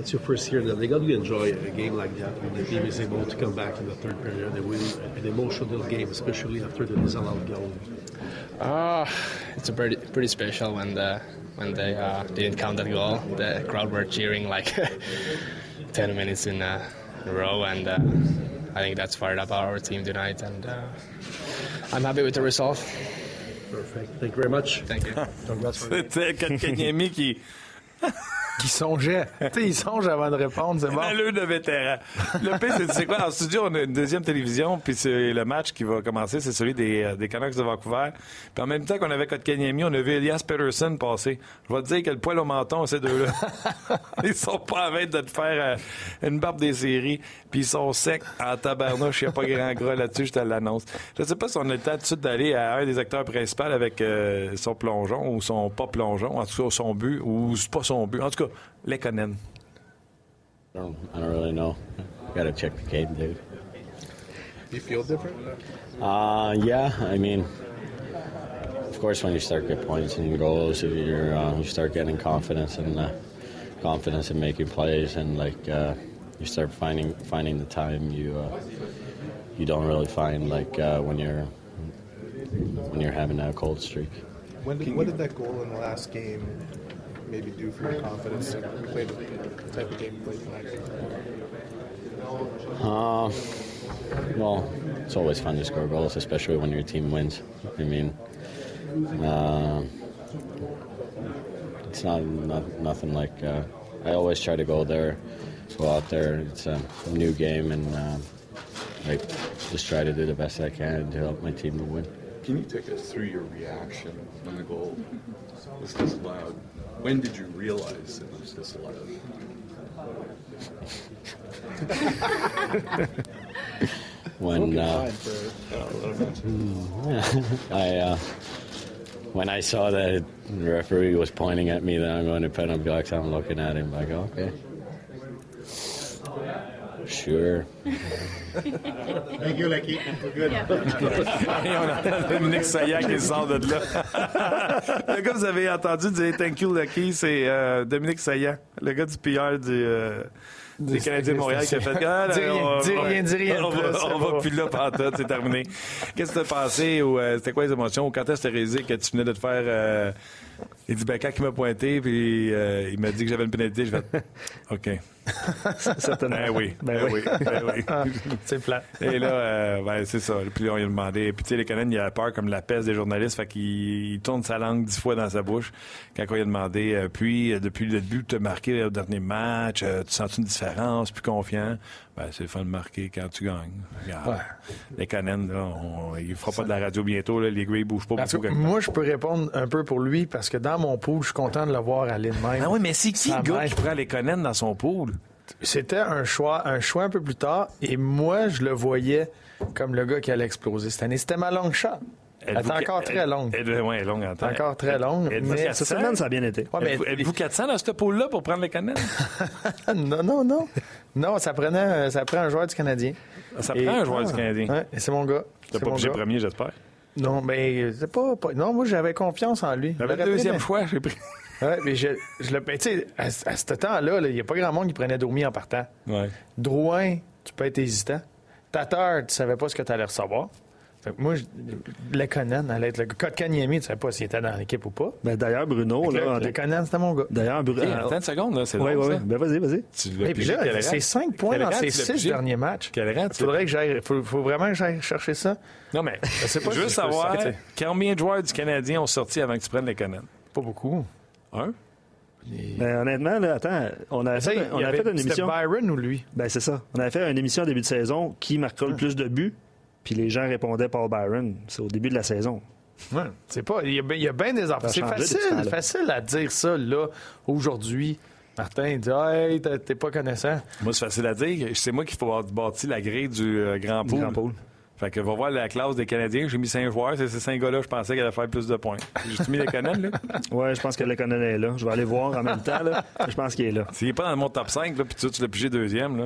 It's your first year in the league. How do you enjoy a game like that when the team is able to come back in the third period and win an emotional game, especially after the disallowed goal? Uh, it's a pretty pretty special when the when they uh, didn't count that goal. The crowd were cheering like 10 minutes in a row, and uh, I think that's fired up our team tonight. And uh, I'm happy with the result. Perfect. Thank you very much. Thank you. Congrats. C'était Kotkaniemi qui. Qui songeait. tu sais, il songe avant de répondre, c'est bon. Alleux de vétéran. Le pire, c'est c'est quoi? En studio, on a une deuxième télévision, puis c'est le match qui va commencer, c'est celui des, euh, des Canucks de Vancouver. Puis en même temps qu'on avait Kotkaniemi, on a vu Elias Peterson passer. Je vais te dire que le poil au menton, ces deux-là. ils sont pas à veille de te faire euh, une barbe des séries, puis ils sont secs en tabarnouche. Il n'y a pas grand gras là-dessus, je te l'annonce. Je sais pas si on a le temps tout de suite d'aller à un des acteurs principaux avec euh, son plongeon ou son pas plongeon, en tout cas son but, ou c'est pas son but. En tout cas, Lekonen. I don't, I don't really know. Got to check the game, dude. You feel different? Uh, yeah, I mean, of course, when you start getting points and goals, you're uh, you start getting confidence and uh, confidence in making plays, and like uh, you start finding finding the time you uh, you don't really find like uh, when you're when you're having that cold streak. When did, what did that goal in the last game maybe do for your confidence to play the type of game you played tonight? Uh, well, it's always fun to score goals, especially when your team wins. I mean, uh, it's not, not nothing like. Uh, I always try to go there, go out there. It's a new game, and uh, I just try to do the best I can to help my team to win. Can you take us through your reaction when the goal was disallowed? When did you realize it was disallowed? when uh, I uh, when I saw that the referee was pointing at me that I'm going to penalty box, I'm looking at him like, okay, sure. Thank you, Lucky. We're good. Et on entend Dominique Saillant qui sort de là. le gars, vous avez entendu dire Thank you, Lucky, c'est euh, Dominique Saillant, le gars du PR du, euh, des Canadiens de Montréal qui a fait ah, Dis rien, on- dis rien, dis rien On de va, plus, on c'est va bon. plus là pendant c'est terminé. Qu'est-ce que t'as pensé ou euh, c'était quoi les émotions? Quand est-ce que t'as réalisé que tu venais de te faire. Il dit ben quand il m'a pointé puis euh, il m'a dit que j'avais une pénalité, je vais OK. Certainement. Ben oui, ben, Ben oui, ben oui. C'est plat. Et là, euh, ben, c'est ça. Puis on lui a demandé. Puis tu sais, les Canadiens, il a peur comme la peste des journalistes. Fait qu'il il tourne sa langue dix fois dans sa bouche quand on lui a demandé. euh, puis, depuis le début, tu as marqué au dernier match. tu sens une différence, plus confiant? Ben, c'est le fun de marquer quand tu gagnes. Regarde. Les Canadiens, là, on, il fera pas de la radio bientôt. Là, les gars, ils bougent pas beaucoup. moi, je peux répondre un peu pour lui parce que dans mon pool, je suis content de le voir aller de même. Ah oui, mais c'est qui le gars qui prend les Canadiens dans son pool? C'était un choix, un choix un peu plus tard et moi, je le voyais comme le gars qui allait exploser cette année. C'était ma long shot. Elle était encore très longue. Elle, ouais, est longue en temps. Encore très longue. Mais- 400? Cette semaine, ça a bien été. Ouais, mais- Êtes-vous êtes-vous 400 dans ce pool-là pour prendre les Canadiens? non, non, non. Non, ça prenait, ça prend un joueur du Canadien. Ça Et- prend un joueur Ah, du Canadien. ouais, et c'est mon gars. T'as C'est pas gars. premier, j'espère? Non, mais c'est pas, pas- Non, moi, j'avais confiance en lui. J'aurais deuxième choix, j'ai pris. Ouais, mais je, je le. tu sais, à, à ce temps-là, là, il n'y a pas grand monde qui prenait Domi en partant. Ouais. Drouin, tu peux être hésitant. Tatar, tu savais pas ce que tu allais recevoir. Fait que moi, je- Lekonen allait être le gars. Kotkaniemi, tu savais pas s'il était dans l'équipe ou pas. Ben, D'ailleurs, Bruno, là, là, en Lekonen, c'était mon gars. d'ailleurs, Bruno. Hey, attends une seconde, là, c'est Oui, long, oui, oui. Ben, vas-y, vas-y. Et puis là, c'est 5 points dans ses tu l'as 6 pigé? derniers matchs. Quel rang tu l'as Faudrait que j'aille. Faut, faut vraiment que j'aille chercher ça. Non, mais pas je veux savoir combien de joueurs du Canadien ont sorti avant que tu prennes les Canadiens? Pas beaucoup. Un? Ben, honnêtement, là, attends, on avait Tu sais, fait, on fait une C'était émission. Byron ou lui? Ben, c'est ça. On avait fait une émission en début de saison qui marquera le plus de buts, puis les gens répondaient Paul Byron. C'est au début de la saison. Ouais, c'est pas. Il y a, bien- il y a bien des enfants. Ça a C'est facile, facile à dire ça, là, aujourd'hui. Martin il dit Hey, t'es pas connaissant. Moi, c'est facile à dire. C'est moi qui faut avoir bâti la grille du euh, grand pool. Grand pool. Fait que va voir la classe des Canadiens. J'ai mis cinq joueurs. C'est ces cinq gars-là, je pensais qu'elle allait faire plus de points. J'ai mis les Canadiens, là. Ouais, je pense que le Conan est là. Je vais aller voir en même temps, là. Je pense qu'il est là. S'il est pas dans mon top 5, là, puis tu, tu l'as pigé deuxième, là.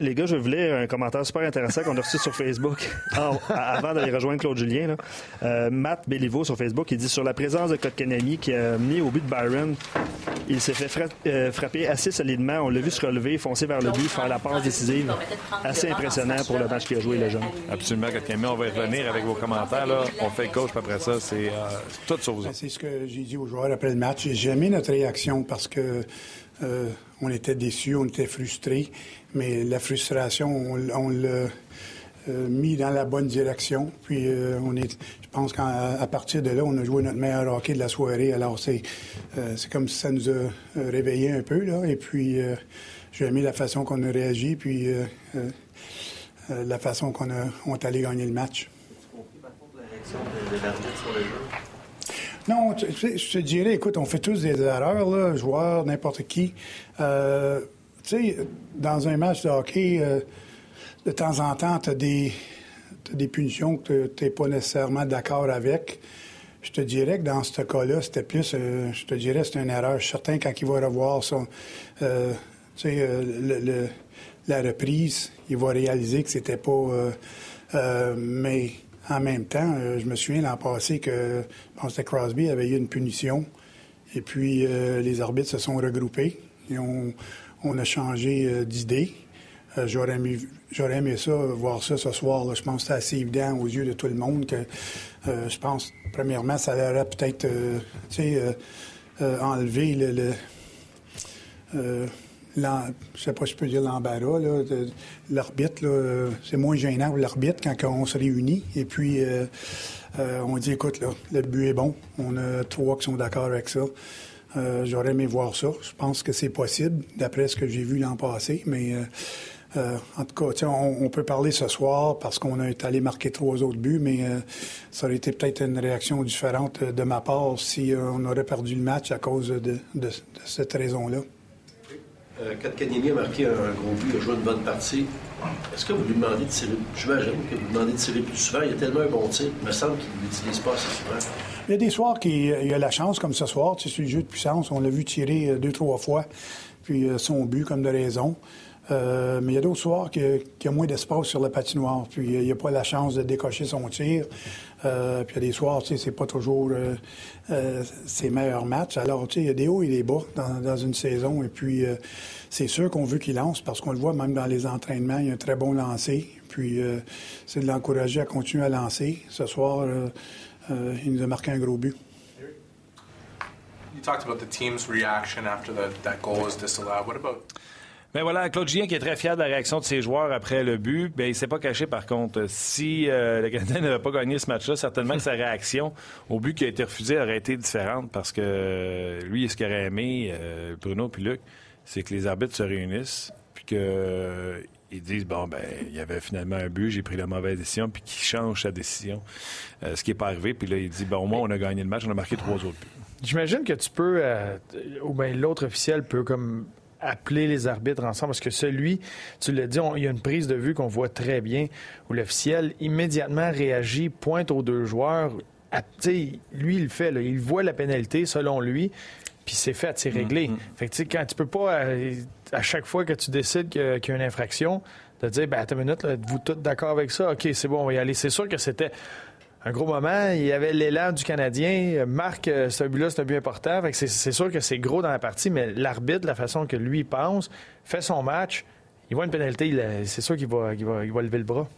Les gars, je vais vous lire un commentaire super intéressant qu'on a reçu sur Facebook en- avant d'aller rejoindre Claude Julien. là. Euh, Matt Béliveau sur Facebook, il dit sur la présence de Kotkanemi qui a mis au but de Byron, il s'est fait fra- euh, frapper assez solidement. On l'a vu se relever, foncer vers le but, faire la passe décisive. Assez impressionnant pour le match qu'il a joué, le jeune. Absolument, Kotkaniemi, on va y revenir avec vos commentaires. Là. On fait le coach, puis après ça, c'est euh, tout sur vous. Ben, C'est ce que j'ai dit aux joueurs après le match. J'ai aimé notre réaction parce que euh, on était déçus, on était frustrés, mais la frustration, on, l'a euh, mis dans la bonne direction. Puis euh, on est, je pense qu'à partir de là, on a joué notre meilleur hockey de la soirée. Alors c'est euh, c'est comme si ça nous a réveillés un peu là. Et puis j'ai aimé la façon qu'on a réagi, puis la façon qu'on a est allé gagner le match. Non, je te dirais, écoute, on fait tous des erreurs, là, joueurs, n'importe qui. Tu sais, dans un match de hockey, euh, de temps en temps, tu as des, punitions que tu n'es pas nécessairement d'accord avec. Je te dirais que dans ce cas-là, c'était plus, euh, je te dirais, c'est une erreur. Je suis certain quand il va revoir son, euh, la reprise, il va réaliser que c'était pas. mais en même temps, je me souviens l'an passé que, je Crosby avait eu une punition. Et puis, les arbitres se sont regroupés et on, on a changé euh, d'idée. Euh, j'aurais, aimé, aimé ça, voir ça ce soir. Je pense que c'est assez évident aux yeux de tout le monde que euh, je pense, premièrement, ça aurait peut-être, euh, euh, euh, enlevé le... euh, je sais pas je peux dire l'embarras, l'arbitre, euh, c'est moins gênant pour l'arbitre quand on se réunit. Et puis, euh, euh, on dit, écoute, là, le but est bon. On a trois qui sont d'accord avec ça. Euh, J'aurais aimé voir ça. Je pense que c'est possible, d'après ce que j'ai vu l'an passé. Mais euh, euh, en tout cas, on, on peut parler ce soir parce qu'on été allé marquer trois autres buts, mais ça aurait été peut-être une réaction différente de ma part si on aurait perdu le match à cause de, cette raison-là. Kotkaniemi a marqué un gros but, il a joué une bonne partie. Est-ce que vous lui demandez de tirer, j'imagine que vous demandez de tirer plus souvent, il a tellement un bon tir, il me semble qu'il ne l'utilise pas assez souvent. Il y a des soirs qu'il il a la chance, comme ce soir, tu sais, sur le jeu de puissance, on l'a vu tirer euh, deux, trois fois, puis euh, son but comme de raison. Euh, mais il y a d'autres soirs qu'il y a- a moins d'espace sur la patinoire, puis euh, il n'a pas la chance de décocher son tir. Euh, puis il y a des soirs, tu sais, c'est pas toujours euh, ses meilleurs matchs. Alors, tu sais, il y a des hauts et des bas dans, dans une saison, et puis c'est sûr qu'on veut qu'il lance, parce qu'on le voit même dans les entraînements, il y a un très bon lancer, puis c'est de l'encourager à continuer à lancer. Ce soir, euh, il nous a marqué un gros but. You talked about the team's reaction after the, that goal was disallowed. What about Ben voilà, Claude Julien qui est très fier de la réaction de ses joueurs après le but. Ben, il s'est pas caché par contre. Si euh, le Canadien n'avait pas gagné ce match-là, certainement que sa réaction au but qui a été refusé aurait été différente parce que euh, lui, ce qu'il aurait aimé, euh, Bruno puis Luc, c'est que les arbitres se réunissent puis que euh, ils disent bon ben il y avait finalement un but, j'ai pris la mauvaise décision puis qu'il change sa décision. Euh, ce qui n'est pas arrivé puis là il dit bon au moins on a gagné le match, on a marqué trois autres buts. J'imagine que tu peux, euh, ou bien l'autre officiel peut comme appeler les arbitres ensemble, parce que celui, tu l'as dit, on- il y a une prise de vue qu'on voit très bien, où l'officiel immédiatement réagit, pointe aux deux joueurs. à- tu sais, lui, il le fait, là, il voit la pénalité selon lui, puis c'est fait, c'est réglé. Fait que tu sais, quand tu peux pas, euh, à chaque fois que tu décides qu'il y a une infraction, de dire, ben, attends une minute, êtes-vous tous d'accord avec ça? OK, c'est bon, on va y aller. C'est sûr que c'était un gros moment. Il y avait l'élan du Canadien. Marc, euh, ce but-là, c'est un but important. C'est sûr que c'est gros dans la partie, mais l'arbitre, la façon que lui pense, fait son match, il voit une pénalité, c'est sûr qu'il va, lever le bras.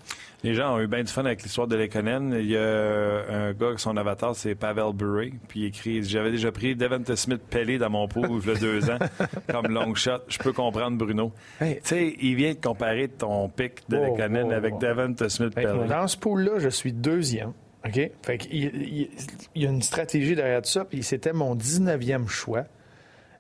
Les gens ont eu bien du fun avec l'histoire de Lekonen. Il y a un gars, son avatar, c'est Pavel Bure. Puis il écrit J'avais déjà pris Devante Smith Pelé dans mon pool il y a deux ans, comme long shot. Je peux comprendre Bruno. Tu sais, il vient de comparer ton pic de Oh, Lekonen oh, avec oh. Devante Smith Pelé. dans ce pool-là, je suis deuxième. OK? Fait il y a une stratégie derrière tout ça, puis c'était mon 19e choix.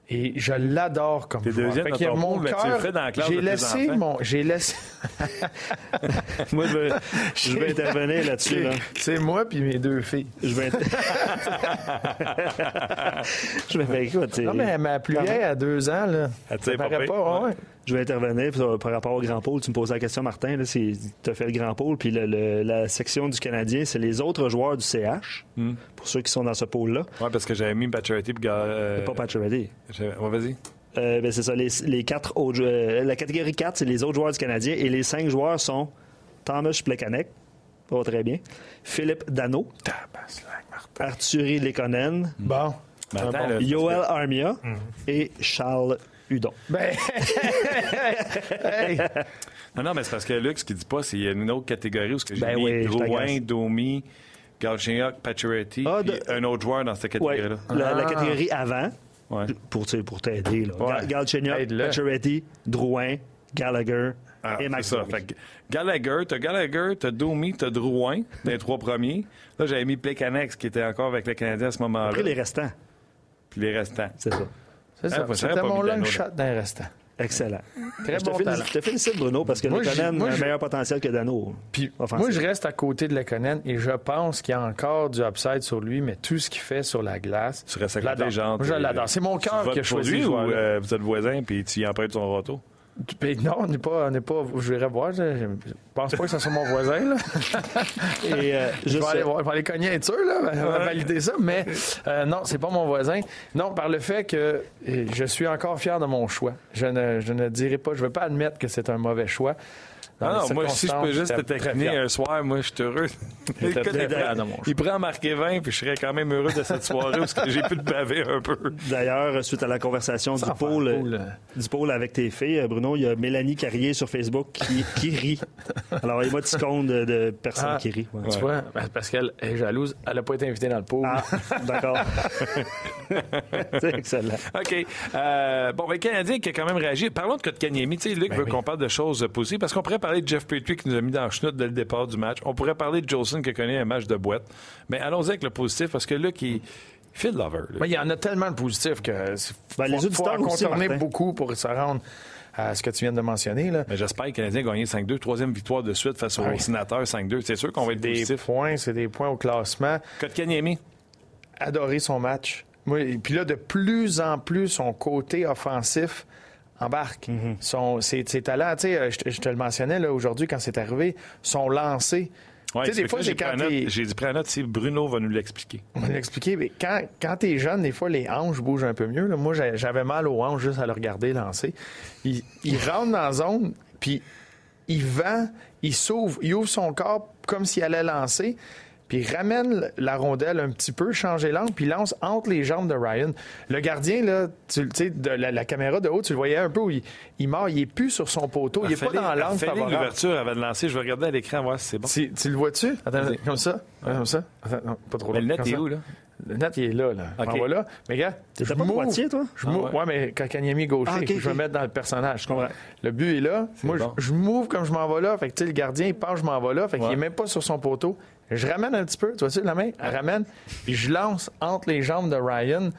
Et je l'adore comme T'es joueur. deuxième Fait dans mon cœur- fais dans la classe J'ai de laissé enfants. mon. J'ai laissé. Moi, je vais, je vais intervenir là-dessus. Là. C'est moi puis mes deux filles. Je vais. je vais ben, écoute, Non, mais ma plus vieille a deux ans, là. Elle Ça pas paraît pire. pas, ouais. Je vais intervenir par, par rapport au Grand Pôle. Tu me posais la question, Martin. Tu as fait le Grand Pôle, puis le- le- la section du Canadien, c'est les autres joueurs du CH, Hmm. pour ceux qui sont dans ce pôle-là. Ouais, parce que j'avais mis Pacioretty puis. Euh, Pas Pacioretty. Ouais, vas-y. Euh, ben, c'est ça, les, les quatre autres, euh, la catégorie 4, c'est les autres joueurs du Canadien. Et les cinq joueurs sont Thomas Plekanec, pas très bien, Philippe Dano, Arthurie Lekonen, Bon. Mais un attends, bon, là, Yoel Armia Mhm. et Charles Hudon. Ben, hey, Non, non, mais c'est parce que Luc, ce qu'il dit pas, c'est qu'il y a une autre catégorie où ce que j'ai Ben mis oui, Drouin. Domi, Galchenyuk, Pacioretty, Ah, de- un autre joueur dans cette Ouais, catégorie-là. la, la Ah. catégorie avant, Ouais. pour, t'aider. là. Ouais. Gal- Galchenyuk. Pacioretty, Drouin, Gallagher Ah, et c'est Max. Fait que Gallagher, t'as Gallagher, t'as Domi, t'as Drouin, les trois premiers. Là, j'avais mis Plekanex, qui était encore avec le Canadien à ce moment-là. Après les restants, Puis les restants. c'est ça. c'est ça. Ah, C'était mon long shot d'un restant. Excellent. Très je, te bon félicite, talent. je te félicite, Bruno, parce que Moi, Lekonen a un meilleur potentiel que Dano. Puis moi, je reste à côté de Lekonen et je pense qu'il y a encore du upside sur lui, mais tout ce qu'il fait sur la glace. Tu restes à je côté, l'adore. genre. Moi, je l'adore. C'est mon cœur qui a choisi lui ou euh, vous êtes voisins puis tu y empruntes son râteau? Puis non, on n'est pas, on n'est pas. Je vais voir. Je, je pense pas que ce soit mon voisin. Là. Et euh, je, vais aller, voir- je vais aller cogner être sûr, là, va valider ça. Mais euh, non, c'est pas mon voisin. Non, par le fait que euh, je suis encore fier de mon choix. Je ne, je ne dirai pas, je ne veux pas admettre que c'est un mauvais choix. Dans Ah les non, moi, si je peux juste te taquiner un soir, moi, je suis heureux. Il prend- il en marquer 20, puis je serais quand même heureux de cette soirée parce que j'ai pu te baver un peu. D'ailleurs, suite à la conversation du pôle, cool, du pôle avec tes filles, Bruno, il y a Mélanie Carrier sur Facebook qui, qui rit. Alors, il y a petit compte de, de personnes Ah, qui rient. ouais. Tu vois, ben, parce qu'elle est jalouse, elle n'a pas été invitée dans le pool. Ah, d'accord. c'est excellent. OK. Euh, bon, ben, Canadien qui a quand même réagi. Parlons de Kotkaniemi. Tu sais, Luc Ben veut oui. qu'on parle de choses positives parce qu'on pourrait parler de Jeff Petrie qui nous a mis dans le chenoute dès le départ du match. On pourrait parler de Jolson qui connaît un match de boîte. Mais allons-y avec le positif parce que Luc, il fait de lover. là. Mais il y en a tellement de positifs que Ben, les faut, auditeurs Martin. beaucoup pour se rendre à ce que tu viens de mentionner. Là. Mais j'espère que le Canadien a gagné 5-2, troisième victoire de suite face Ah aux oui. sénateurs 5-2. C'est sûr qu'on va être des positif. points, c'est des points au classement. Kotkaniemi. Adoré son match. Et puis là, de plus en plus, son côté offensif embarque. Mhm. son, ses, ses talents, tu sais, euh, je, te- je te le mentionnais là, aujourd'hui quand c'est arrivé, son lancé. Ouais, des fois, j'ai dit, prends note, si Bruno va nous l'expliquer. On va l'expliquer, mais quand, quand t'es jeune, des fois, les hanches bougent un peu mieux. là. Moi, j'avais mal aux hanches juste à le regarder lancer. Il, il rentre dans la zone, puis il vend, il s'ouvre, il ouvre son corps comme s'il allait lancer, puis il ramène la rondelle un petit peu, changer l'angle, puis il lance entre les jambes de Ryan. Le gardien, là, tu sais, de la, la caméra de haut, tu le voyais un peu où il, il mord, il est plus sur son poteau, il est pas dans l'angle favorable. l'ouverture avant de lancer. Je vais regarder à l'écran, voir si c'est bon. Tu, tu le vois-tu? Attends, Vas-y. comme ça? Ouais, Comme ça? Attends, non, pas trop Mais le loin. net est ça. où, là? Le net, il est là, là. OK. On va là. Mais gars, T'étais je pas droitier, toi? Je. Ah ouais. ouais. mais Kakanyemi gaucher, Ah, ok, faut que je me ok. mette dans le personnage. Je comprends. Le but est là. Moi, bon. je, je m'ouvre comme je m'en vais là. Fait que, tu sais, le gardien, il pense, je m'en vais là. Fait qu'il est même pas sur son poteau. Je ramène un petit peu, tu vois-tu, la main? Ramène. Puis je lance entre les jambes de Ryan.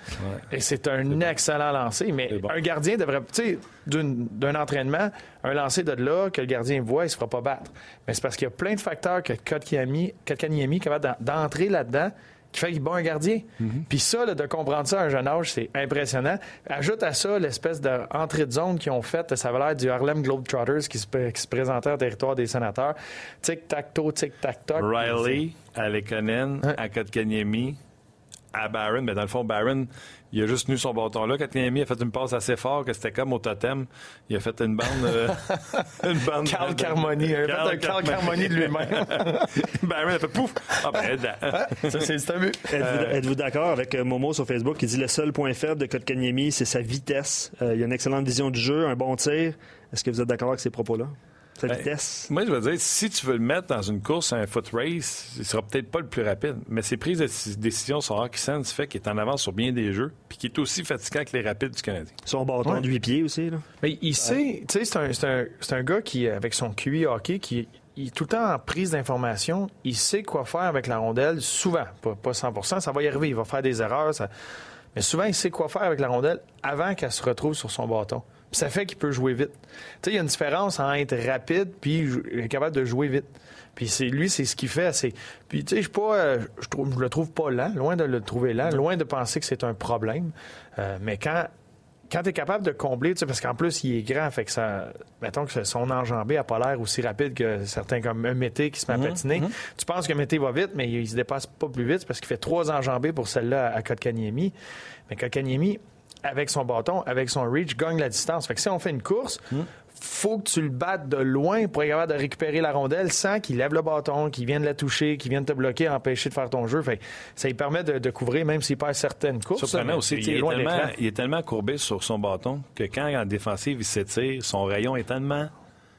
Et c'est un excellent lancer. Mais bon. un gardien devrait, tu sais, d'un entraînement, un lancer de là que le gardien voit, il se fera pas battre. Mais c'est parce qu'il y a plein de facteurs que Kotkaniemi est capable d'en- d'entrer là-dedans qui fait qu'il bat un gardien. Puis ça, là, de comprendre ça à un jeune âge, c'est impressionnant. Ajoute à ça l'espèce d'entrée de zone qu'ils ont faite, ça avait l'air du Harlem Globetrotters qui se, qui se présentait en territoire des sénateurs. Tic-tac-toe, tic-tac-toc. Riley, à Lekonen, Ouais. à Kotkaniemi, à Barron. Mais dans le fond, Barron, il a juste tenu son bâton là. Kotkaniemi a fait une passe assez fort que c'était comme au totem. Il a fait une bande... euh, une bande Carl Carmoni. Il a fait un Carl Carmoni de lui-même. Barron a fait pouf! Ah ben, ça, c'est un but. Êtes-vous êtes-vous d'accord avec euh, Momo sur Facebook qui dit le seul point faible de Kotkaniemi, c'est sa vitesse. Euh, il a une excellente vision du jeu, un bon tir. Est-ce que vous êtes d'accord avec ces propos-là? Sa Ben, vitesse. Moi, je veux dire, si tu veux le mettre dans une course, un foot race, il sera peut-être pas le plus rapide. Mais ses prises de décision sur hockey sense fait qu'il est en avance sur bien des jeux, puis qu'il est aussi fatigant que les rapides du Canadien. Son bâton Ouais. de 8 pieds aussi. Là. Mais il sait, tu sais, c'est un, c'est un, c'est un gars qui, avec son QI hockey, qui il est tout le temps en prise d'information. Il sait quoi faire avec la rondelle, souvent, pas, pas 100 ça va y arriver, il va faire des erreurs, ça- mais souvent, il sait quoi faire avec la rondelle avant qu'elle se retrouve sur son bâton. Ça fait qu'il peut jouer vite. Tu sais, il y a une différence entre être rapide puis capable de jouer vite. Puis c'est lui, c'est ce qu'il fait. C'est puis tu sais, je pas, je trouve, je le trouve pas lent, loin de le trouver lent, loin de penser que c'est un problème. Euh, mais quand quand tu es capable de combler, tu sais, parce qu'en plus, il est grand, fait que ça. Mettons que son enjambé n'a pas l'air aussi rapide que certains comme un Mété qui se met à patiner. Tu penses que Mété va vite, mais il, se dépasse pas plus vite parce qu'il fait trois enjambées pour celle-là à Kotkaniemi. Mais Kotkaniemi, avec son bâton, avec son reach, gagne la distance. Fait que si on fait une course, faut que tu le battes de loin pour être capable de récupérer la rondelle sans qu'il lève le bâton, qu'il vienne la toucher, qu'il vienne te bloquer, empêcher de faire ton jeu. Fait que ça lui permet de, de couvrir, même s'il perd certaines courses. Aussi, il est loin tellement, il est tellement courbé sur son bâton que quand en défensive il s'étire, son rayon est tellement.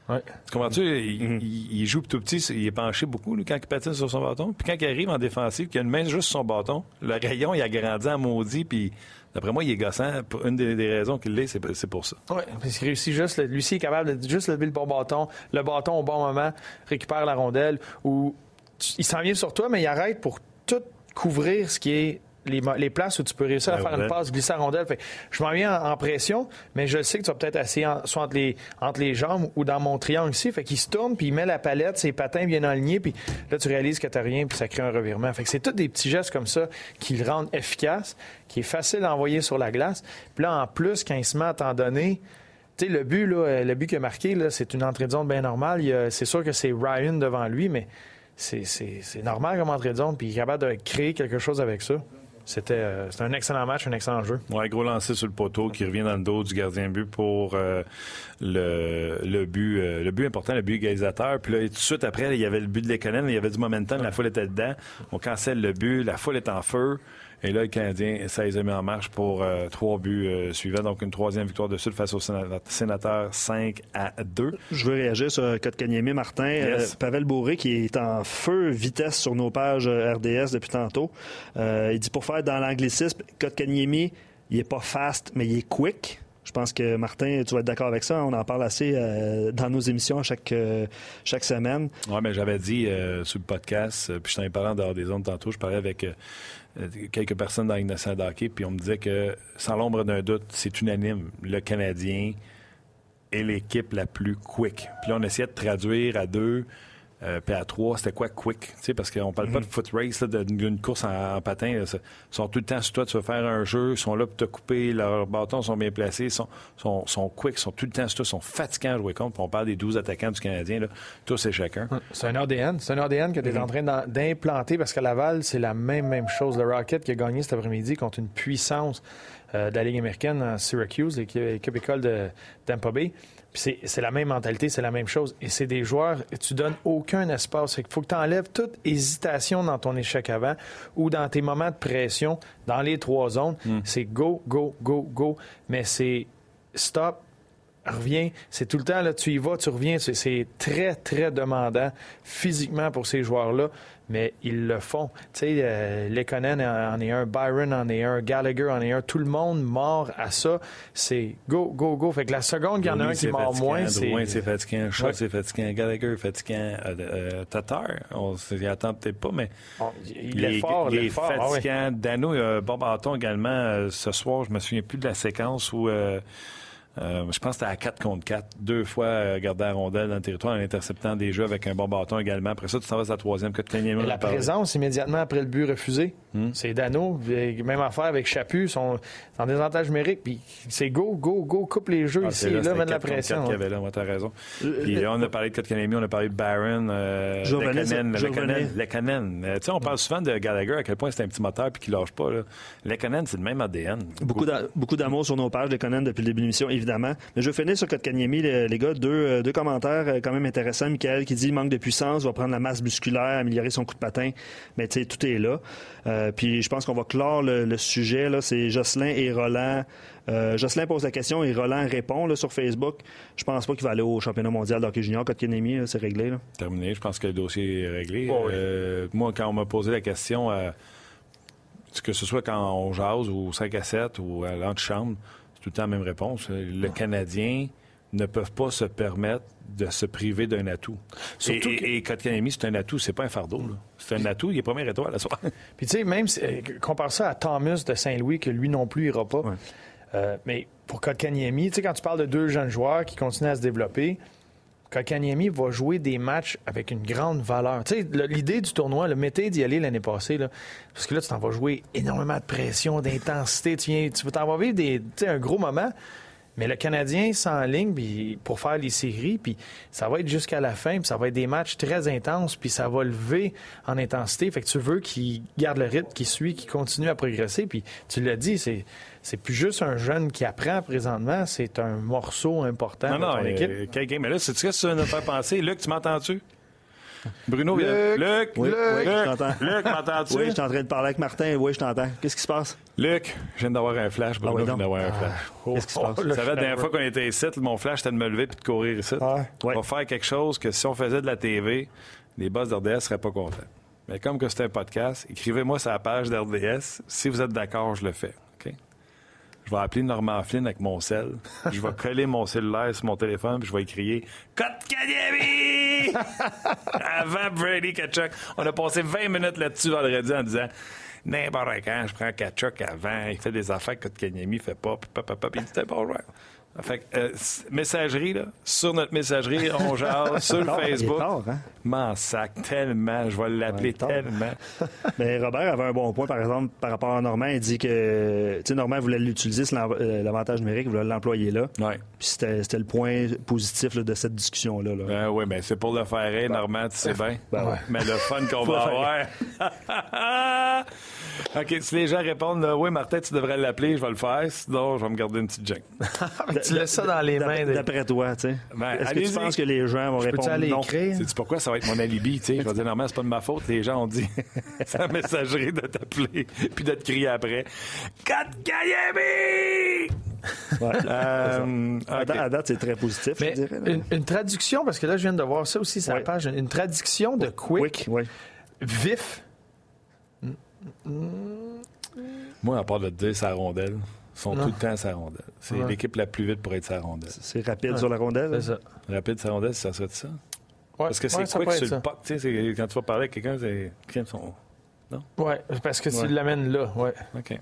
Ouais. Tu comprends-tu? Il, il- il joue tout petit, il est penché beaucoup là, quand il patine sur son bâton. Puis quand il arrive en défensive, qu'il a une main juste sur son bâton, le rayon il a grandi en maudit, puis d'après moi, il est gossant. Une des, des raisons qu'il l'est, c'est pour ça. Oui, parce qu'il réussit juste, lui aussi est capable de juste lever le bon bâton, le bâton au bon moment, récupère la rondelle, ou il s'en vient sur toi, mais il arrête pour tout couvrir ce qui est les, places où tu peux réussir à La faire une passe, glisser la rondelle. Fait je m'en viens en, en pression, mais je sais que tu vas peut-être essayer en- soit entre les, entre les jambes ou dans mon triangle ici. Fait qu'il se tourne, puis il met la palette, ses patins viennent aligner, puis là, tu réalises que tu rien, puis ça crée un revirement. Fait que c'est tous des petits gestes comme ça qui le rendent efficace, qui est facile à envoyer sur la glace. Puis là, en plus, quand il se met à t'en donner, tu sais, le but, là, euh, le but qu'il a marqué, là, c'est une entrée de zone bien normale. Il y a- C'est sûr que c'est Ryan devant lui, mais c'est- c'est c'est normal comme entrée de zone, puis il est capable de créer quelque chose avec ça. C'était euh, c'était un excellent match, un excellent jeu. Ouais, gros lancer sur le poteau qui revient dans le dos du gardien but pour euh, le, le but euh, le but important, le but égalisateur. Puis là, tout de suite après, il y avait le but de Lekonen, il y avait du momentum, la foule était dedans. On cancelle le but, la foule est en feu. Et là, le Canadien, ça les a mis en marche pour euh, trois buts euh, suivants. Donc, une troisième victoire de suite face au Séna- sénateur 5 à 2. Je veux réagir sur Kotkaniemi, Martin. Yes. Euh, Pavel Bourré, qui est en feu vitesse sur nos pages RDS depuis tantôt. Euh, il dit pour faire dans l'anglicisme, Kotkaniemi, il est pas fast, mais il est quick. Je pense que Martin, tu vas être d'accord avec ça. On en parle assez euh, dans nos émissions chaque, euh, chaque semaine. Oui, mais j'avais dit euh, sur le podcast, euh, puis je t'en ai parlé en dehors des zones tantôt, je parlais avec quelques personnes dans l'Innocent d'hockey, puis on me disait que, sans l'ombre d'un doute, c'est unanime, le Canadien est l'équipe la plus quick. Puis là, on essayait de traduire à deux, euh, puis à trois, c'était quoi quick? Parce qu'on parle pas de foot race, d'une course en, en patin. là. Ils sont tout le temps sur toi, tu veux faire un jeu, ils sont là pour te couper, leurs bâtons sont bien placés, ils sont, sont, sont quick, ils sont tout le temps sur toi, ils sont fatigants à jouer contre. Puis on parle des 12 attaquants du Canadien, là, tous et chacun. C'est un ADN. C'est un ADN que tu es en train d'implanter parce qu'à Laval, c'est la même, même chose. Le Rocket qui a gagné cet après-midi contre une puissance euh, de la Ligue américaine à Syracuse, l'équipe l'équipe école de Tampa Bay. Puis c'est- la même mentalité, c'est la même chose. Et c'est des joueurs, tu donnes aucun espace. Il faut que tu enlèves toute hésitation dans ton échec avant ou dans tes moments de pression dans les trois zones. C'est go, go, go, go. Mais c'est stop, reviens. C'est tout le temps, là, tu y vas, tu reviens. C'est- C'est très, très demandant physiquement pour ces joueurs-là, mais ils le font. Tu sais, euh, Lekonen en est un, Byron en est un, Gallagher en est un. Tout le monde mord à ça. C'est go, go, go. Fait que la seconde qu'il y en a un qui mord fatigant, moins, c'est... C'est fatigant. Shaw, Ouais. c'est fatigant. Gallagher, fatigant. Euh, euh, Tatar, on s'y attend peut-être pas, mais... Il est fort, il est fort. ah ouais. fatigant. Dano, il y a un bon bâton également euh, ce soir. Je me souviens plus de la séquence où... euh, euh, je pense que c'était à 4 contre 4. Deux fois euh, garder la rondelle dans le territoire en interceptant des jeux avec un bon bâton également. Après ça, tu t'en vas à la troisième. Que Mais la présence immédiatement après le but refusé, Hmm. c'est Dano. Même affaire avec Chaput, sont en désavantage numérique. Puis c'est go, go, go, coupe les jeux Ah, ici c'est et là, mettre la 4 contre 4 pression. qu'il y avait là, moi, t'as raison. Puis là, on a parlé de Kotkaniemi, on a parlé de Barron, euh, revenais. Lekonen. Euh, Tu sais, on parle souvent de Gallagher, à quel point c'est un petit moteur puis qu'il lâche pas. Là. Lekonen, c'est le même ADN. Beaucoup beaucoup d'amour sur nos pages de Conan depuis le début de l'émission, évidemment. Mais je vais finir sur Kotkaniemi, les, les gars. Deux, euh, deux commentaires euh, quand même intéressants. Michael qui dit manque de puissance, va prendre la masse musculaire, améliorer son coup de patin. Mais tu sais, tout est là. Euh, puis je pense qu'on va clore le, le sujet. Là, c'est Jocelyn et Roland. Euh, Jocelyn pose la question et Roland répond là, sur Facebook. Je pense pas qu'il va aller au championnat mondial d'hockey junior. Kotkaniemi, c'est réglé. Là. Terminé. Je pense que le dossier est réglé. Oh oui. Euh, moi, quand on m'a posé la question, euh, que ce soit quand on jase ou au 5 à 7 ou à l'antichambre, c'est tout le temps la même réponse. Le Canadien ne peuvent pas se permettre de se priver d'un atout. Surtout et, que- et, et Kotkaniemi, c'est un atout, c'est pas un fardeau. C'est un atout, il est première étoile à soir. Puis tu sais, même si, euh, compare ça à Thomas de Saint-Louis, que lui non plus ira pas. Euh, mais pour Kotkaniemi, tu sais, quand tu parles de deux jeunes joueurs qui continuent à se développer, Kotkaniemi va jouer des matchs avec une grande valeur. Tu sais, l'idée du tournoi, le métier d'y aller l'année passée, là, parce que là, tu t'en vas jouer énormément de pression, d'intensité, tu, viens, tu t'en vas vivre des, tu sais, un gros moment. Mais le Canadien s'enligne puis pour faire les séries, puis ça va être jusqu'à la fin, puis ça va être des matchs très intenses, puis ça va lever en intensité. Fait que tu veux qu'il garde le rythme, qu'il suit, qu'il continue à progresser. Puis tu l'as dit, c'est c'est plus juste un jeune qui apprend présentement, c'est un morceau important Non, de non, ton euh, équipe. game. Mais là, c'est ce que ça nous fait penser? Luc, tu m'entends-tu? Bruno, Luc, Luc, Oui, Luc, oui, je Luc, t'entends. Luc, m'entends-tu? Oui, je suis en train de parler avec Martin. Oui, je t'entends. Qu'est-ce qui se passe? Luc, je viens d'avoir un flash. Bruno Ah oui, vient d'avoir un flash. Qu'est-ce qui se passe? Oh, Ça fait la dernière fois qu'on était ici, mon flash, c'était de me lever puis de courir ici. Ouais. On va faire quelque chose que si on faisait de la TV, les boss d'RDS seraient pas contents. Mais comme que c'est un podcast, écrivez-moi sur la page d'RDS. Si vous êtes d'accord, je le fais. Je vais appeler Normand Flynn avec mon sel. Je vais coller mon cellulaire sur mon téléphone puis je vais écrire Code Kanyemi! Avant Brady Kachuk. On a passé 20 minutes là-dessus vendredi en disant N'importe quand, je prends Kachuk avant, il fait des affaires que Kanyemi fait pas, puis papa, puis il dit c'est pas vrai. Fait que, euh, messagerie, là, sur notre messagerie, on jase, sur Facebook. tard, hein? M'en sac tellement, je vais l'appeler tellement. Mais Robert avait un bon point, par exemple, par rapport à Normand. Il dit que, tu sais, Normand voulait l'utiliser, c'est euh, l'avantage numérique, il voulait l'employer là. Ouais. Puis c'était le point positif là, de cette discussion-là. là. Ben oui, mais c'est pour le faire rire, Normand, tu sais bien. Ben ouais. Mais le fun qu'on va avoir. OK, si les gens répondent là, oui, Martin, tu devrais l'appeler, je vais le faire. Sinon, je vais me garder une petite jungle. Tu laisses ça dans les mains. D'après toi, tu sais. Ben, Est-ce que tu penses que les gens vont Peux-tu répondre aller non? Sais-tu pourquoi ça va être mon alibi? tu sais? Je vais dire, normalement, c'est pas de ma faute. Les gens ont dit, c'est la messagerie de t'appeler puis de te crier après. Kat Kayemi! Ouais. Euh, À date- À date, c'est très positif, Mais je dirais. une, une traduction, parce que là, je viens de voir ça aussi sur Ouais. la page, une traduction de quick, Quick, oui. vif. Moi, à part de te dire sa rondelle, sont Non. tout le temps sa rondelle. C'est Ouais. l'équipe la plus vite pour être sa rondelle. C'est rapide sur la rondelle. C'est ça. Rapide sa rondelle, ça serait ça? Ouais, Parce que c'est quick sur le puck. Tu sais, c'est- quand tu vas parler avec quelqu'un, c'est. crime son- Ouais, parce que tu Ouais. l'amènes là, ouais. OK.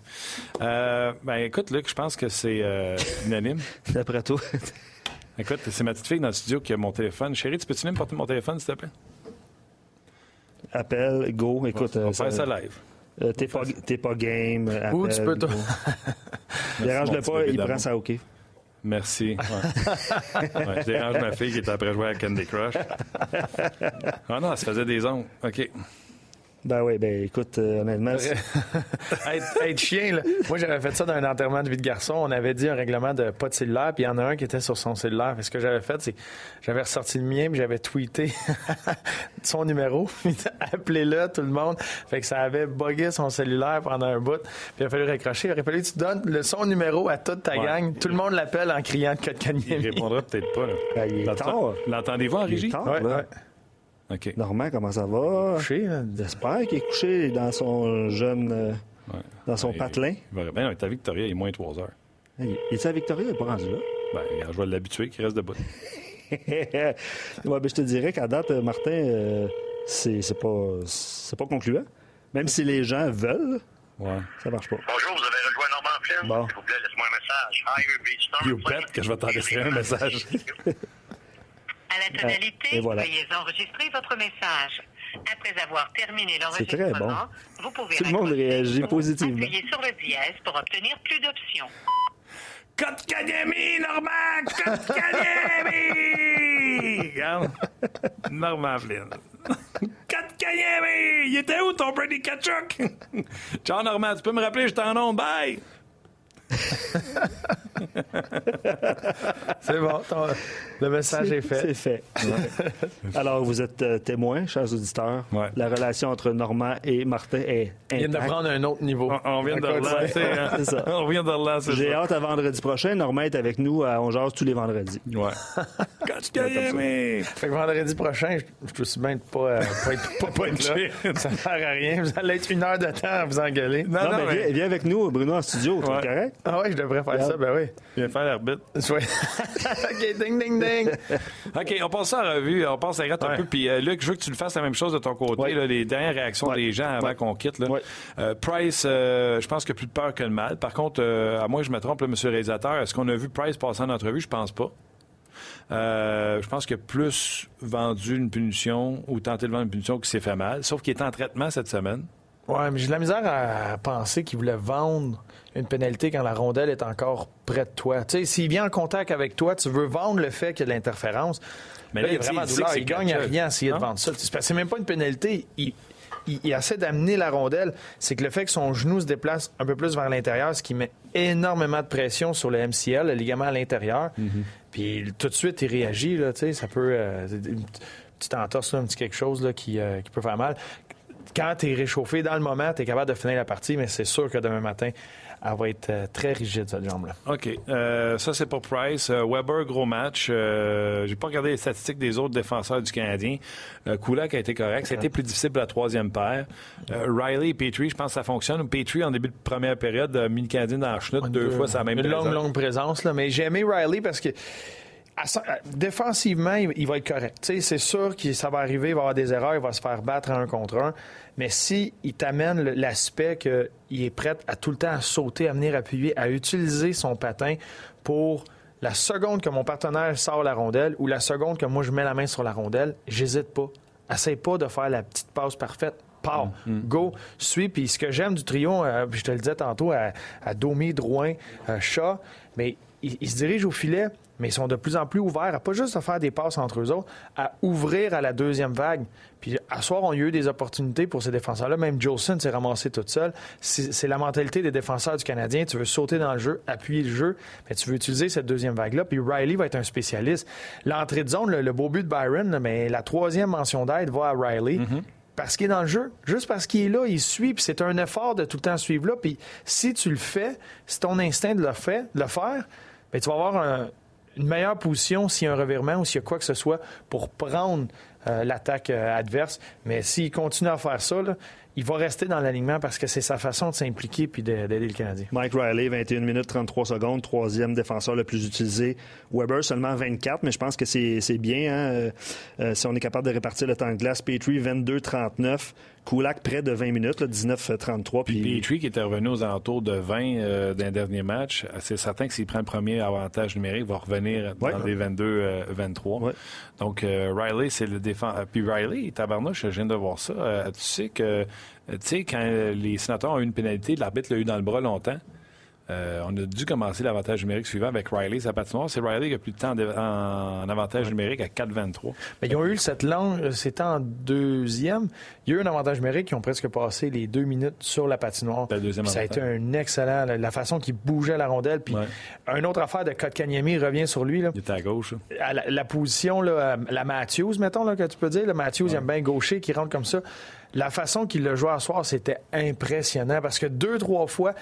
Euh, ben, écoute, Luc, je pense que c'est euh, unanime. D'après toi. Écoute, c'est ma petite fille dans le studio qui a mon téléphone. Chérie, tu peux-tu me porter mon téléphone, s'il te plaît? Appel, go. Écoute, on va euh, faire ça ça- live. Euh, t'es pas, t'es pas game. euh, Ou appel, tu peux toi. Dérange-le pas, il prend ça OK. Merci. Ouais. Ouais, je dérange ma fille qui est après jouer à Candy Crush. Ah non, elle se faisait des ongles. OK. Ben oui, ben écoute, euh, honnêtement, être, être chien, là. Moi, j'avais fait ça dans un enterrement de vie de garçon. On avait dit un règlement de pas de cellulaire, puis il y en a un qui était sur son cellulaire. Fait que ce que j'avais fait, c'est que j'avais ressorti le mien, puis j'avais tweeté son numéro, puis appelez-le, tout le monde. Fait que ça avait bugué son cellulaire pendant un bout. Puis il a fallu raccrocher. Il aurait fallu que tu donnes le, son numéro à toute ta Ouais. gang. Tout le monde l'appelle en criant de code Il répondra peut-être pas. là. Ben. L'entendez-vous en il est régie? tard, Ouais, là. ouais. OK. Normand, comment ça va? Couché, là. J'espère qu'il est couché dans son jeune. euh, Ouais. dans son Ben, patelin. Il va bien être à Victoria, il est moins 3 heures. Il est à Victoria? Il n'est pas rendu là. Ben, je vais l'habituer qu'il reste debout. ouais, ben, je te dirais qu'à date, euh, Martin, euh, c'est c'est pas, c'est pas concluant. Même si les gens veulent, Ouais. ça marche pas. Bonjour, vous avez rejoint Normand Flynn. Bon. S'il vous plaît, laissez-moi un message. Hi. You bet que je vais t'en laisser un message. À la tonalité, voilà. veuillez enregistrer votre message. Après avoir terminé C'est très bon. l'enregistrement, vous pouvez Tout le monde raccrocher réagit ou positivement. appuyer sur le dièse pour obtenir plus d'options. Normand! Kotkaniemi! Regarde. Normand Flynn. Kotkaniemi! Il était où ton Brady Kachuk? Ciao, Normand, tu peux me rappeler, je t'en nom. Bye! C'est bon, ton- le message est fait. C'est fait. Alors, vous êtes euh, témoins, chers auditeurs. Ouais. La relation entre Normand et Martin est Il vient de intacte. prendre un autre niveau. On, on vient de relancer. hein? C'est ça. On vient de relancer J'ai hâte à vendredi prochain. Normand est avec nous à On jase tous les vendredis. Ouais. Kotkaniemi! Fait que vendredi prochain, je, je peux aussi bien de pas, euh, pas, être, pas, pas être là. Ça sert à rien. Vous allez être une heure de temps à vous engueuler. Non, Non, non, mais mais viens, viens avec nous, Bruno, en studio. Ouais. correct? Ah ouais, je devrais faire ça, ben oui. viens faire l'arbitre. Ouais. OK, ding, ding, ding. OK, on passe ça en revue. On passe la gratte un Ouais. peu. Puis, euh, Luc, je veux que tu le fasses la même chose de ton côté. Ouais. là, les dernières réactions Ouais. des gens avant Ouais. qu'on quitte. Là. Ouais. Euh, Price, euh, je pense qu'il y a plus de peur que de mal. Par contre, euh, à moins que je me trompe, là, monsieur le réalisateur, est-ce qu'on a vu Price passer en entrevue? Je pense pas. Euh, je pense qu'il a plus vendu une punition ou tenté de vendre une punition qui s'est fait mal. Sauf qu'il est en traitement cette semaine. Ouais, mais j'ai de la misère à penser qu'il voulait vendre une pénalité quand la rondelle est encore près de toi. Tu sais, s'il vient en contact avec toi, tu veux vendre le fait qu'il y a de l'interférence. Mais là, là, il est tu vraiment douleur. Il gagne à rien à essayer de vendre ça. C'est même pas une pénalité. Il, il- il essaie d'amener la rondelle. C'est que le fait que son genou se déplace un peu plus vers l'intérieur, ce qui met énormément de pression sur le MCL, le ligament à l'intérieur. Puis tout de suite, il réagit. Là, tu sais, ça peut. euh, une petite entorse, là, un petit quelque chose là, qui, euh, qui peut faire mal. Quand tu es réchauffé dans le moment, tu es capable de finir la partie, mais c'est sûr que demain matin, elle va être euh, très rigide, cette jambe-là. OK. Euh, ça, c'est pour Price. Euh, Weber, gros match. Euh, J'ai pas regardé les statistiques des autres défenseurs du Canadien. Euh, Kulak a été correct. C'était plus difficile pour la troisième paire. Euh, Riley et Petrie, je pense que ça fonctionne. Petrie, en début de première période, a mis le Canadien dans la chenoute deux fois, c'est la même Une longue, présence. longue présence. Là. Mais j'ai aimé Riley parce que défensivement, il, va être correct. C'est sûr que ça va arriver, il va avoir des erreurs, il va se faire battre en un contre un. Mais si il t'amène l'aspect qu'il est prêt à tout le temps à sauter, à venir appuyer, à utiliser son patin pour la seconde que mon partenaire sort la rondelle ou la seconde que moi je mets la main sur la rondelle, j'hésite pas. Essaye pas de faire la petite passe parfaite. Pars, go, suis. Puis ce que j'aime du trio, euh, je te le disais tantôt, à, à Domi, Drouin, euh, Chat, mais ils, ils se dirigent au filet, mais ils sont de plus en plus ouverts à pas juste à faire des passes entre eux autres, à ouvrir à la deuxième vague. Puis à soir, on a eu des opportunités pour ces défenseurs-là. Même Jolson s'est ramassé toute seule. C'est la mentalité des défenseurs du Canadien. Tu veux sauter dans le jeu, appuyer le jeu, mais tu veux utiliser cette deuxième vague-là. Puis Riley va être un spécialiste. L'entrée de zone, le, le beau but de Byron, mais la troisième mention d'aide va à Riley. Parce qu'il est dans le jeu, juste parce qu'il est là, il suit, puis c'est un effort de tout le temps suivre là. Puis si tu le fais, si ton instinct de le, fait, de le faire, bien, tu vas avoir un- une meilleure position s'il y a un revirement ou s'il y a quoi que ce soit pour prendre euh, l'attaque euh, adverse. Mais s'il continue à faire ça, il va rester dans l'alignement parce que c'est sa façon de s'impliquer puis de- d'aider le Canadien. Mike Riley, 21 minutes 33 secondes, troisième défenseur le plus utilisé. Weber seulement 24, mais je pense que c'est bien hein, euh, si on est capable de répartir le temps de glace. Petrie, 22-39. Kulak, près de 20 minutes, là, 19-33. Puis Puis Petrie, qui était revenu aux alentours de 20 euh, d'un dernier match, euh, c'est certain que s'il prend le premier avantage numérique, il va revenir Ouais. dans des 22-23. Ouais. Donc, euh, Riley, c'est le défenseur. Puis Riley, tabarnouche, je viens de voir ça. Euh, tu sais que, euh, tu sais, quand euh, les sénateurs ont eu une pénalité, l'arbitre l'a eu dans le bras longtemps. Euh, on a dû commencer l'avantage numérique suivant avec Riley, sa patinoire. C'est Riley qui a plus de temps en, avantage numérique à 4-23. Mais ils ont eu cette langue, euh, c'était en deuxième. Il y a eu un avantage numérique, ils ont presque passé les deux minutes sur la patinoire. Le deuxième ça a été un excellent, la, la façon qu'il bougeait la rondelle. Puis Ouais. une autre affaire de Kotkaniemi revient sur lui. Là. Il était à gauche. À la, la position, là, à la Matthews, mettons, là, que tu peux dire. Le Matthews, il aime bien gaucher, qui rentre comme ça. La façon qu'il le jouait à soir, c'était impressionnant parce que deux, trois fois,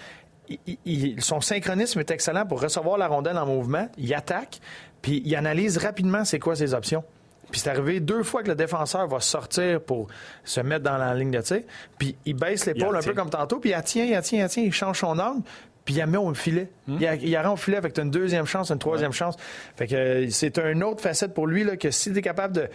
il- il- son synchronisme est excellent pour recevoir la rondelle en mouvement. Il attaque, puis il analyse rapidement c'est quoi ses options. Puis c'est arrivé deux fois que le défenseur va sortir pour se mettre dans la ligne de tir. Puis il baisse l'épaule un peu comme tantôt, puis il attient, il attient, il attient, il change son angle, puis il la met au filet. Il, a, il la rend au filet avec une deuxième chance, une troisième chance. Fait que euh, c'est une autre facette pour lui là, que si tu es capable de,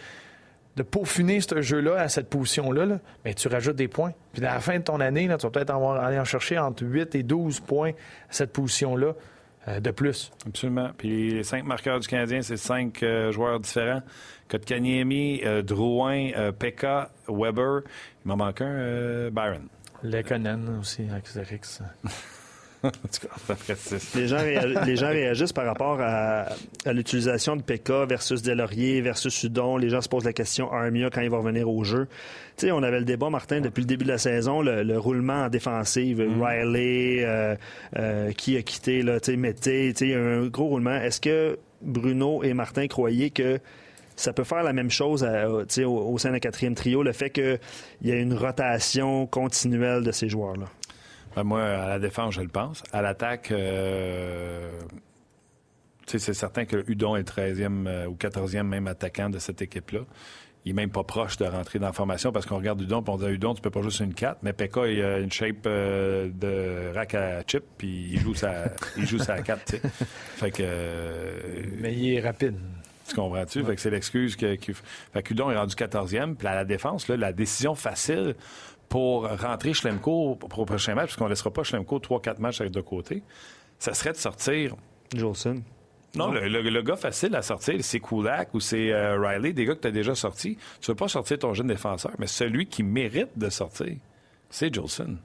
de peaufiner ce jeu-là à cette position-là, là, ben, tu rajoutes des points. Puis à la fin de ton année, là, tu vas peut-être en- aller en chercher entre 8 et 12 points à cette position-là euh, de plus. Absolument. Puis les cinq marqueurs du Canadien, c'est cinq euh, joueurs différents. Kotkaniemi, euh, Drouin, Pekka, Weber. Il m'en manque un, Byron. Lekonen aussi, en les gens, les gens réagissent par rapport à, à l'utilisation de PK versus Delaurier versus Udon. Les gens se posent la question Armia quand il va revenir au jeu. Tu sais, on avait le débat, Martin, depuis le début de la saison, le, le roulement en défensive, Riley, euh, euh, qui a quitté, là, tu sais, Mété, tu sais, il y a un gros roulement. Est-ce que Bruno et Martin croyaient que ça peut faire la même chose à- tu sais, au, au sein d'un quatrième trio, le fait qu'il y a une rotation continuelle de ces joueurs-là? Ben, moi, à la défense, je le pense. À l'attaque, euh, tu sais, c'est certain que Udon est le 13e euh, ou 14e même attaquant de cette équipe-là. Il est même pas proche de rentrer dans la formation parce qu'on regarde Udon et on dit à Udon, tu peux pas jouer sur une 4, mais Pekka, il a une shape euh, de rack à chip puis il joue sa, il joue sa 4, tu sais. Fait que... euh, Mais il est rapide. tu comprends-tu? Fait que c'est l'excuse que, que- Fait que Udon est rendu 14e. Puis à la défense, là, la décision facile pour rentrer Schlemko pour le prochain match, parce qu'on ne laissera pas Schlemko 3-4 matchs avec deux côtés, ça serait de sortir. Jolson. Non, le, le- le gars facile à sortir, c'est Kulak ou c'est euh, Riley, des gars que tu as déjà sortis. Tu ne veux pas sortir ton jeune défenseur, mais celui qui mérite de sortir. C'est Jolson.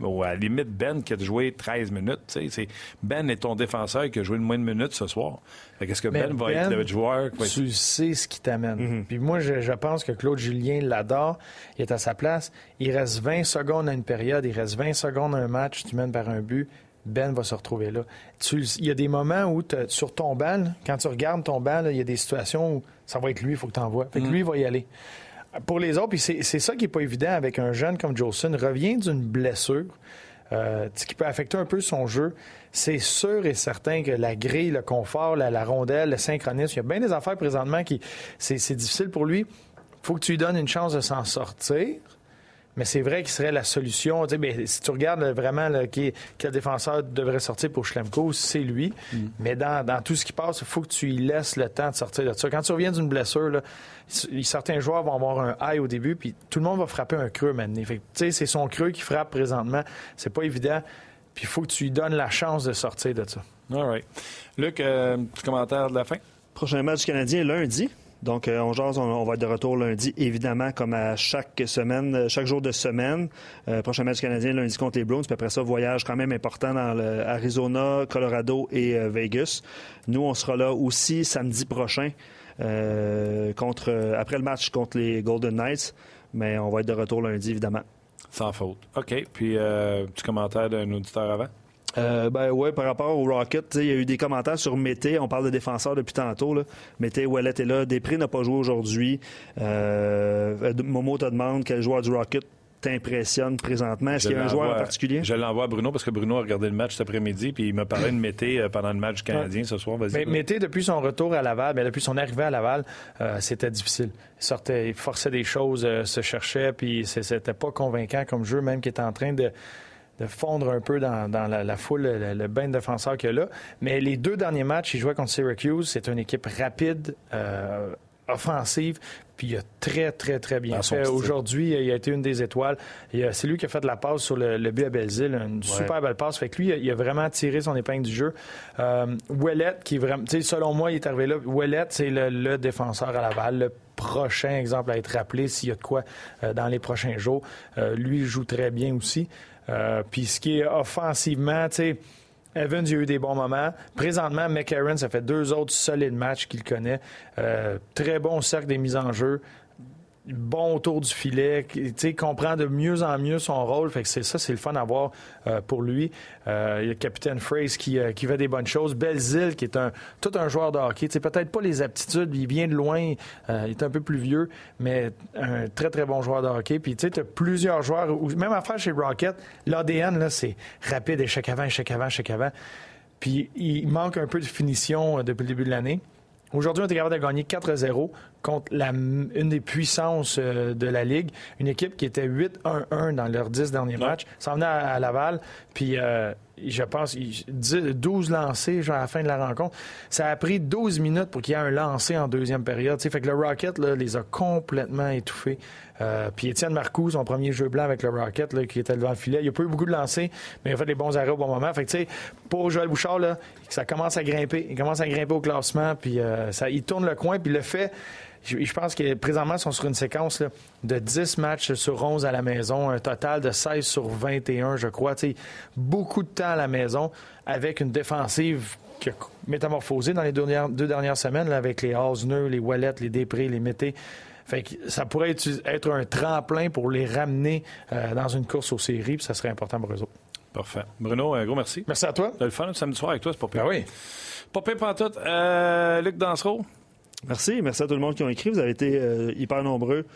Ou à la limite, Ben qui a joué 13 minutes. c'est- Ben est ton défenseur qui a joué le moins de minutes ce soir. Qu'est-ce que Mais Ben va être Ben, le joueur qui va être- Tu sais ce qui t'amène. Puis moi, je, je pense que Claude Julien l'adore. Il est à sa place. Il reste 20 secondes à une période. Il reste 20 secondes à un match. Tu mènes par un but. Ben va se retrouver là. Tu il y a des moments où, sur ton banc, là, quand tu regardes ton banc, là, il y a des situations où ça va être lui, il faut que tu envoies. Fait que lui, il va y aller. Pour les autres, puis c'est ça qui n'est pas évident avec un jeune comme Jolson, revient d'une blessure. euh, qui peut affecter un peu son jeu. C'est sûr et certain que la grille, le confort, la, rondelle, le synchronisme, il y a bien des affaires présentement qui. C'est c'est difficile pour lui. faut que tu lui donnes une chance de s'en sortir. Mais c'est vrai qu'il serait la solution. Tu sais, ben, si tu regardes là, vraiment là, qui, quel défenseur devrait sortir pour Schlemko, c'est lui. Mais dans, dans tout ce qui passe, il faut que tu lui laisses le temps de sortir de ça. Quand tu reviens d'une blessure, là, certains joueurs vont avoir un high au début, puis tout le monde va frapper un creux maintenant. Fait que, tu sais, c'est son creux qui frappe présentement. C'est pas évident. Puis il faut que tu lui donnes la chance de sortir de ça. All right. Luc, euh, petit commentaire de la fin? Prochain match du Canadien lundi. Donc, euh, on jase, on, va être de retour lundi, évidemment, comme à chaque semaine, euh, chaque jour de semaine. Euh, prochain match Canadien lundi contre les Bruins. Puis après ça, voyage quand même important dans le Arizona, Colorado et Vegas. Nous, on sera là aussi samedi prochain, après le match contre les Golden Knights. Mais on va être de retour lundi, évidemment. Sans faute. OK. Puis, petit commentaire d'un auditeur avant? Euh, ben ouais, par rapport au Rocket, il y a eu des commentaires sur Mété. On parle de défenseurs depuis tantôt. Là. Mété, Ouellet est là. Després n'a pas joué aujourd'hui. Euh, Momo te demande quel joueur du Rocket t'impressionne présentement. Est-ce qu'il y a un joueur en particulier? Je l'envoie à Bruno parce que Bruno a regardé le match cet après-midi puis il m'a parlé de Mété euh, pendant le match du Canadien ce soir. Vas-y. Mais Mété, depuis son retour à Laval, ben, depuis son arrivée à Laval, euh, c'était difficile. Il sortait, il forçait des choses, euh, se cherchait, puis c'était pas convaincant comme jeu, même qu'il était en train de, de fondre un peu dans, dans la, la foule, le, le bain de défenseurs qu'il y a là. Mais les deux derniers matchs, il jouait contre Syracuse. C'est une équipe rapide, euh, offensive, puis il a très, très, très bien Dans fait. Aujourd'hui, il a été une des étoiles. C'est lui qui a fait la passe sur le, le but à Belzile, une super belle passe. Fait que lui, il a, vraiment tiré son épingle du jeu. Euh, Ouellet, qui est vraiment, selon moi, il est arrivé là. Ouellet, c'est le, le défenseur à Laval, le prochain exemple à être rappelé s'il y a de quoi euh, dans les prochains jours. Euh, lui, il joue très bien aussi. Euh, Puis ce qui est offensivement, tu sais, Evans, a eu des bons moments. Présentement, McCarron, ça fait deux autres solides matchs qu'il connaît. Euh, très bon cercle des mises en jeu. Bon autour du filet, qui- comprend de mieux en mieux son rôle. Fait que c'est ça, c'est le fun à voir euh, pour lui. Euh, il y a capitaine Phrase qui, euh, fait des bonnes choses. Belzile, qui est un tout un joueur de hockey. Peut-être pas les aptitudes, il vient de loin, euh, il est un peu plus vieux, mais un très très bon joueur de hockey. Puis tu sais, tu plusieurs joueurs, ou même affaire chez Rocket, l'ADN, là, c'est rapide, échec avant, échec avant, échec avant. Puis il manque un peu de finition depuis le début de l'année. Aujourd'hui, on était capable de gagner 4-0 contre la, une des puissances euh, de la Ligue. Une équipe qui était 8-1-1 dans leurs 10 derniers matchs. Ça venait à, à Laval. Puis, euh, je pense, il- 10 12 lancés genre, à la fin de la rencontre. Ça a pris 12 minutes pour qu'il y ait un lancé en deuxième période. Tu sais, fait que le Rocket là, les a complètement étouffés. Euh, puis Étienne Marcoux, son premier jeu blanc avec le Rocket, là, qui était devant le filet, il n'a pas eu beaucoup de lancers, mais il a fait des bons arrêts au bon moment. Fait que, tu sais, pour Joël Bouchard, là, ça commence à grimper. Il commence à grimper au classement, puis euh, ça, il tourne le coin, puis le fait. Je, je pense que présentement, ils sont sur une séquence là, de 10 matchs sur 11 à la maison, un total de 16 sur 21, je crois. Beaucoup de temps à la maison avec une défensive qui a métamorphosé dans les deux dernières, deux dernières semaines là, avec les Haseneux, les Wallet, les Després, les Mété. Fait que ça pourrait être, être un tremplin pour les ramener euh, dans une course aux séries, puis ça serait important pour eux autres. Parfait. Bruno, un gros merci. Merci à toi. T'as le fun samedi soir avec toi, c'est pas pire. Ben oui. Pas pire pantoute. Euh, Luc Dansereau? Merci. Merci à tout le monde qui ont écrit. Vous avez été euh, hyper nombreux.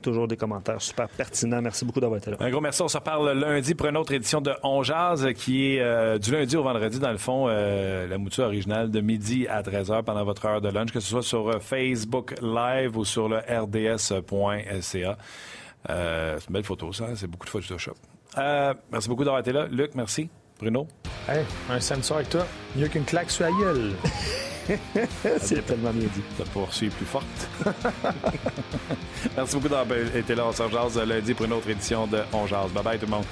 Toujours des commentaires super pertinents. Merci beaucoup d'avoir été là. Un gros merci. On se reparle lundi pour une autre édition de On Jazz qui est euh, du lundi au vendredi, dans le fond, euh, la mouture originale de midi à 13h pendant votre heure de lunch, que ce soit sur Facebook Live ou sur le rds.ca. C'est une belle photo, ça. C'est beaucoup de Photoshop. Merci beaucoup d'avoir été là. Luc, merci. Bruno? Hey, un samedi soir avec toi, mieux qu'une claque sur la gueule. C'est tellement bien dit. La poursuite plus forte. Merci beaucoup d'avoir été là. On se rejase lundi pour une autre édition de On Jase. Bye bye tout le monde.